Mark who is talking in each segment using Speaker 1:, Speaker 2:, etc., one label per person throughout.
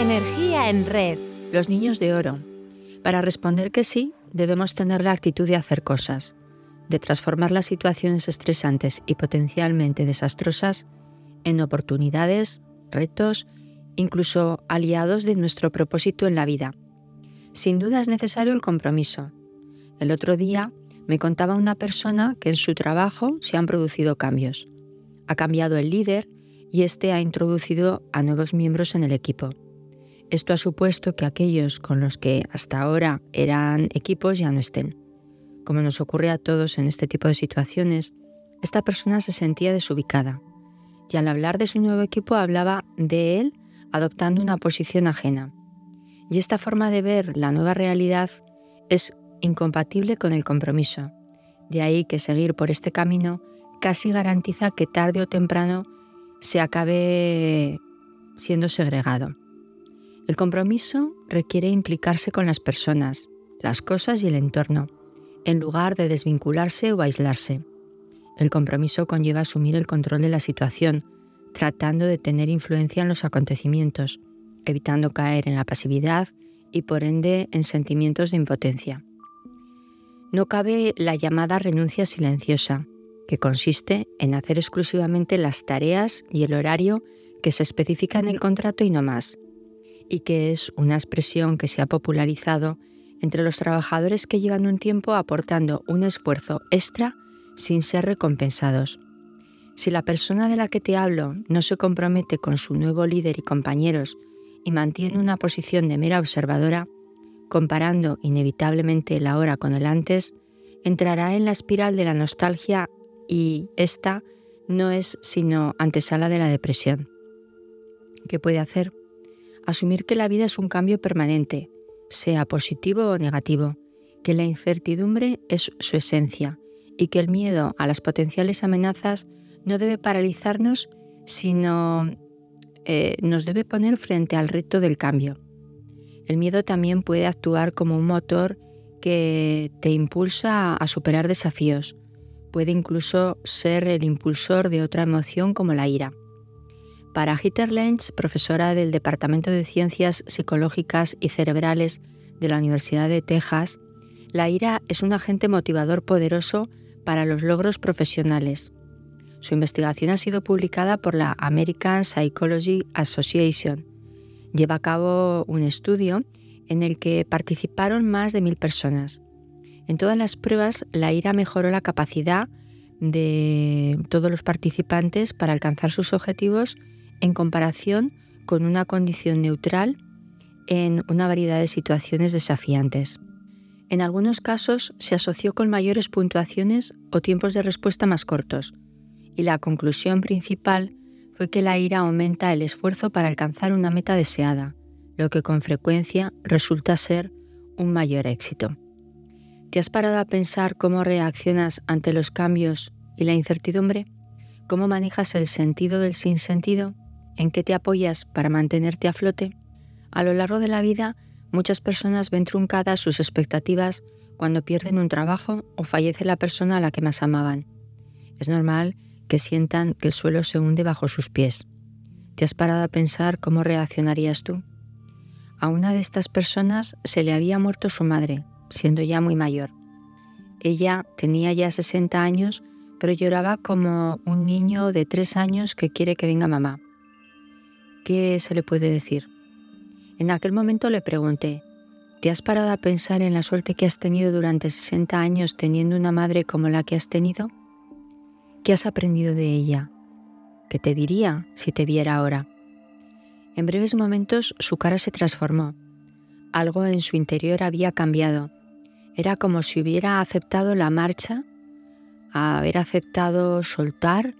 Speaker 1: Energía en red.
Speaker 2: Los niños de oro. Para responder que sí, debemos tener la actitud de hacer cosas, de transformar las situaciones estresantes y potencialmente desastrosas en oportunidades, retos, incluso aliados de nuestro propósito en la vida. Sin duda es necesario el compromiso. El otro día me contaba una persona que en su trabajo se han producido cambios. Ha cambiado el líder y este ha introducido a nuevos miembros en el equipo. Esto ha supuesto que aquellos con los que hasta ahora eran equipos ya no estén. Como nos ocurre a todos en este tipo de situaciones, esta persona se sentía desubicada y al hablar de su nuevo equipo hablaba de él adoptando una posición ajena. Y esta forma de ver la nueva realidad es incompatible con el compromiso. De ahí que seguir por este camino casi garantiza que tarde o temprano se acabe siendo segregado. El compromiso requiere implicarse con las personas, las cosas y el entorno, en lugar de desvincularse o aislarse. El compromiso conlleva asumir el control de la situación, tratando de tener influencia en los acontecimientos, evitando caer en la pasividad y por ende en sentimientos de impotencia. No cabe la llamada renuncia silenciosa, que consiste en hacer exclusivamente las tareas y el horario que se especifica en el contrato y no más, y que es una expresión que se ha popularizado entre los trabajadores que llevan un tiempo aportando un esfuerzo extra sin ser recompensados. Si la persona de la que te hablo no se compromete con su nuevo líder y compañeros y mantiene una posición de mera observadora, comparando inevitablemente la hora con el antes, entrará en la espiral de la nostalgia y esta no es sino antesala de la depresión. ¿Qué puede hacer? Asumir que la vida es un cambio permanente, sea positivo o negativo, que la incertidumbre es su esencia y que el miedo a las potenciales amenazas no debe paralizarnos, sino eh, nos debe poner frente al reto del cambio. El miedo también puede actuar como un motor que te impulsa a superar desafíos. Puede incluso ser el impulsor de otra emoción como la ira. Para Heather Lenz, profesora del Departamento de Ciencias Psicológicas y Cerebrales de la Universidad de Texas, la ira es un agente motivador poderoso para los logros profesionales. Su investigación ha sido publicada por la American Psychology Association. Lleva a cabo un estudio en el que participaron más de mil personas. En todas las pruebas, la ira mejoró la capacidad de todos los participantes para alcanzar sus objetivos en comparación con una condición neutral en una variedad de situaciones desafiantes. En algunos casos se asoció con mayores puntuaciones o tiempos de respuesta más cortos, y la conclusión principal fue que la ira aumenta el esfuerzo para alcanzar una meta deseada, lo que con frecuencia resulta ser un mayor éxito. ¿Te has parado a pensar cómo reaccionas ante los cambios y la incertidumbre? ¿Cómo manejas el sentido del sinsentido? ¿En qué te apoyas para mantenerte a flote? A lo largo de la vida, muchas personas ven truncadas sus expectativas cuando pierden un trabajo o fallece la persona a la que más amaban. Es normal que sientan que el suelo se hunde bajo sus pies. ¿Te has parado a pensar cómo reaccionarías tú? A una de estas personas se le había muerto su madre, siendo ya muy mayor. Ella tenía ya 60 años, pero lloraba como un niño de 3 años que quiere que venga mamá. ¿Qué se le puede decir? En aquel momento le pregunté, ¿te has parado a pensar en la suerte que has tenido durante 60 años teniendo una madre como la que has tenido? ¿Qué has aprendido de ella? ¿Qué te diría si te viera ahora? En breves momentos su cara se transformó. Algo en su interior había cambiado. Era como si hubiera aceptado la marcha, haber aceptado soltar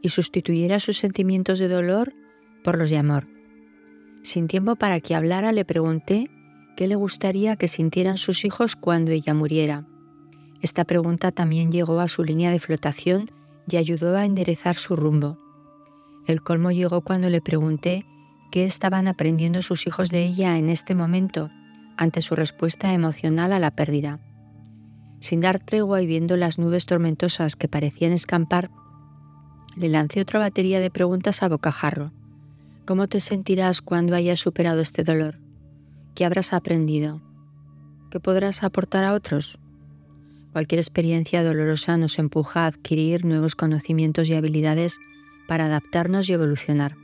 Speaker 2: y sustituyera sus sentimientos de dolor por los de amor. Sin tiempo para que hablara, le pregunté qué le gustaría que sintieran sus hijos cuando ella muriera. Esta pregunta también llegó a su línea de flotación y ayudó a enderezar su rumbo. El colmo llegó cuando le pregunté qué estaban aprendiendo sus hijos de ella en este momento ante su respuesta emocional a la pérdida. Sin dar tregua y viendo las nubes tormentosas que parecían escampar, le lancé otra batería de preguntas a bocajarro ¿Cómo te sentirás cuando hayas superado este dolor? ¿Qué habrás aprendido? ¿Qué podrás aportar a otros? Cualquier experiencia dolorosa nos empuja a adquirir nuevos conocimientos y habilidades para adaptarnos y evolucionar.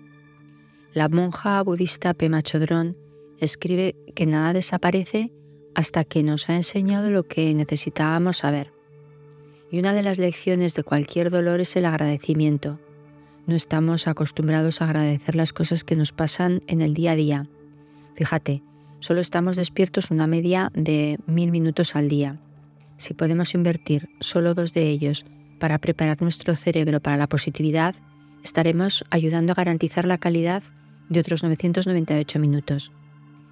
Speaker 2: La monja budista Pema Chodron escribe que nada desaparece hasta que nos ha enseñado lo que necesitábamos saber. Y una de las lecciones de cualquier dolor es el agradecimiento. No estamos acostumbrados a agradecer las cosas que nos pasan en el día a día. Fíjate, solo estamos despiertos una media de mil minutos al día. Si podemos invertir solo dos de ellos para preparar nuestro cerebro para la positividad, estaremos ayudando a garantizar la calidad de otros 998 minutos.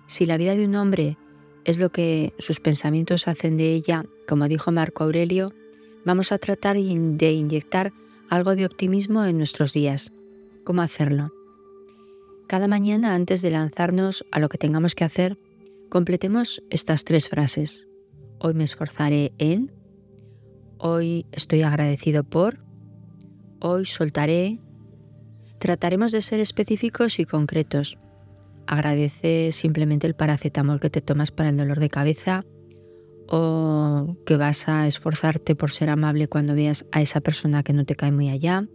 Speaker 2: Si la vida de un hombre es lo que sus pensamientos hacen de ella, como dijo Marco Aurelio, vamos a tratar de inyectar algo de optimismo en nuestros días. ¿Cómo hacerlo? Cada mañana antes de lanzarnos a lo que tengamos que hacer, completemos estas tres frases. Hoy me esforzaré en, hoy estoy agradecido por, hoy soltaré. Trataremos de ser específicos y concretos Agradece simplemente el paracetamol que te tomas para el dolor de cabeza o que vas a esforzarte por ser amable cuando veas a esa persona que no te cae muy allá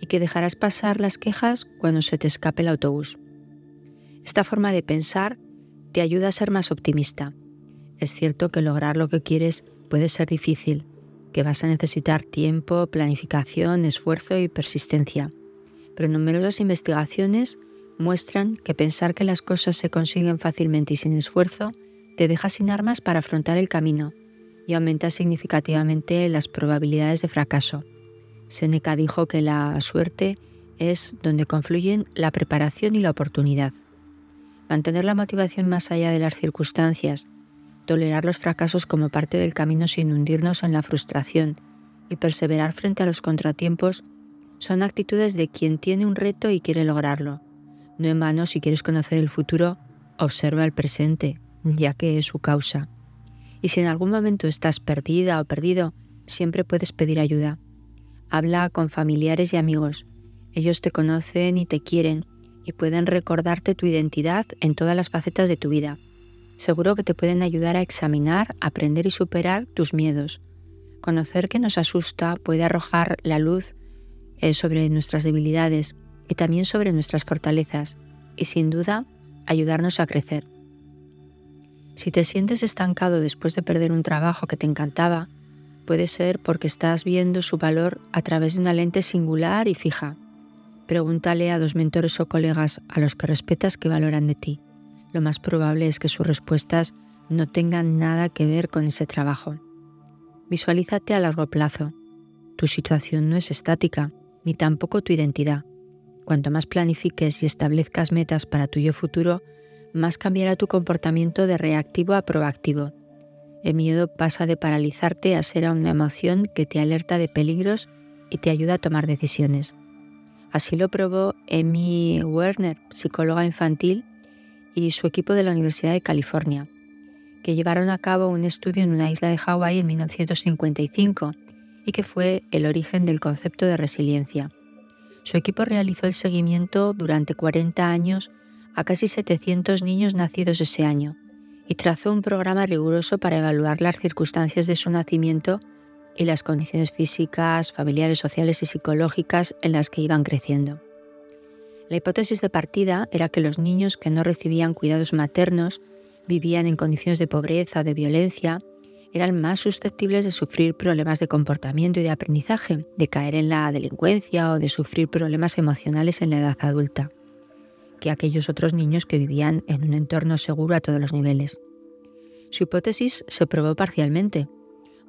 Speaker 2: y que dejarás pasar las quejas cuando se te escape el autobús. Esta forma de pensar te ayuda a ser más optimista. Es cierto que lograr lo que quieres puede ser difícil, que vas a necesitar tiempo, planificación, esfuerzo y persistencia, pero numerosas investigaciones muestran que pensar que las cosas se consiguen fácilmente y sin esfuerzo te deja sin armas para afrontar el camino y aumenta significativamente las probabilidades de fracaso. Seneca dijo que la suerte es donde confluyen la preparación y la oportunidad. Mantener la motivación más allá de las circunstancias, tolerar los fracasos como parte del camino sin hundirnos en la frustración y perseverar frente a los contratiempos son actitudes de quien tiene un reto y quiere lograrlo no en vano, si quieres conocer el futuro, observa el presente, ya que es su causa. Y si en algún momento estás perdida o perdido, siempre puedes pedir ayuda. Habla con familiares y amigos. Ellos te conocen y te quieren y pueden recordarte tu identidad en todas las facetas de tu vida. Seguro que te pueden ayudar a examinar, aprender y superar tus miedos. Conocer que nos asusta puede arrojar la luz eh, sobre nuestras debilidades y también sobre nuestras fortalezas y sin duda ayudarnos a crecer. Si te sientes estancado después de perder un trabajo que te encantaba, puede ser porque estás viendo su valor a través de una lente singular y fija. Pregúntale a dos mentores o colegas a los que respetas qué valoran de ti. Lo más probable es que sus respuestas no tengan nada que ver con ese trabajo. Visualízate a largo plazo. Tu situación no es estática, ni tampoco tu identidad. Cuanto más planifiques y establezcas metas para tu yo futuro, más cambiará tu comportamiento de reactivo a proactivo. El miedo pasa de paralizarte a ser una emoción que te alerta de peligros y te ayuda a tomar decisiones. Así lo probó Amy Werner, psicóloga infantil, y su equipo de la Universidad de California, que llevaron a cabo un estudio en una isla de Hawái en 1955 y que fue el origen del concepto de resiliencia. Su equipo realizó el seguimiento durante 40 años a casi 700 niños nacidos ese año y trazó un programa riguroso para evaluar las circunstancias de su nacimiento y las condiciones físicas, familiares, sociales y psicológicas en las que iban creciendo. La hipótesis de partida era que los niños que no recibían cuidados maternos vivían en condiciones de pobreza de violencia eran más susceptibles de sufrir problemas de comportamiento y de aprendizaje, de caer en la delincuencia o de sufrir problemas emocionales en la edad adulta, que aquellos otros niños que vivían en un entorno seguro a todos los niveles. Su hipótesis se probó parcialmente.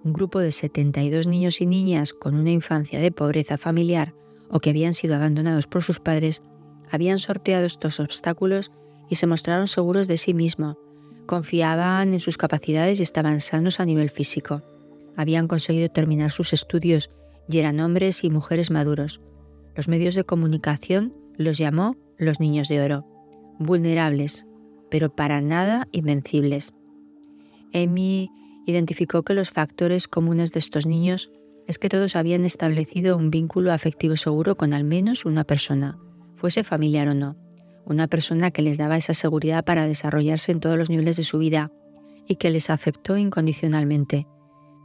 Speaker 2: Un grupo de 72 niños y niñas con una infancia de pobreza familiar o que habían sido abandonados por sus padres habían sorteado estos obstáculos y se mostraron seguros de sí mismos, Confiaban en sus capacidades y estaban sanos a nivel físico. Habían conseguido terminar sus estudios y eran hombres y mujeres maduros. Los medios de comunicación los llamó los niños de oro, vulnerables, pero para nada invencibles. Amy identificó que los factores comunes de estos niños es que todos habían establecido un vínculo afectivo seguro con al menos una persona, fuese familiar o no, una persona que les daba esa seguridad para desarrollarse en todos los niveles de su vida y que les aceptó incondicionalmente.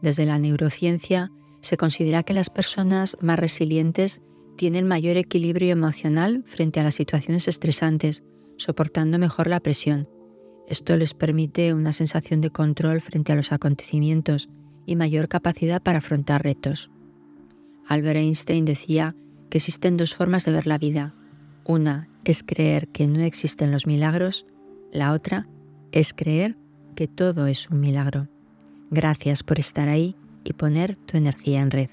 Speaker 2: Desde la neurociencia se considera que las personas más resilientes tienen mayor equilibrio emocional frente a las situaciones estresantes, soportando mejor la presión. Esto les permite una sensación de control frente a los acontecimientos y mayor capacidad para afrontar retos. Albert Einstein decía que existen dos formas de ver la vida. Una es creer que no existen los milagros, la otra es creer que todo es un milagro. Gracias por estar ahí y poner tu energía en red.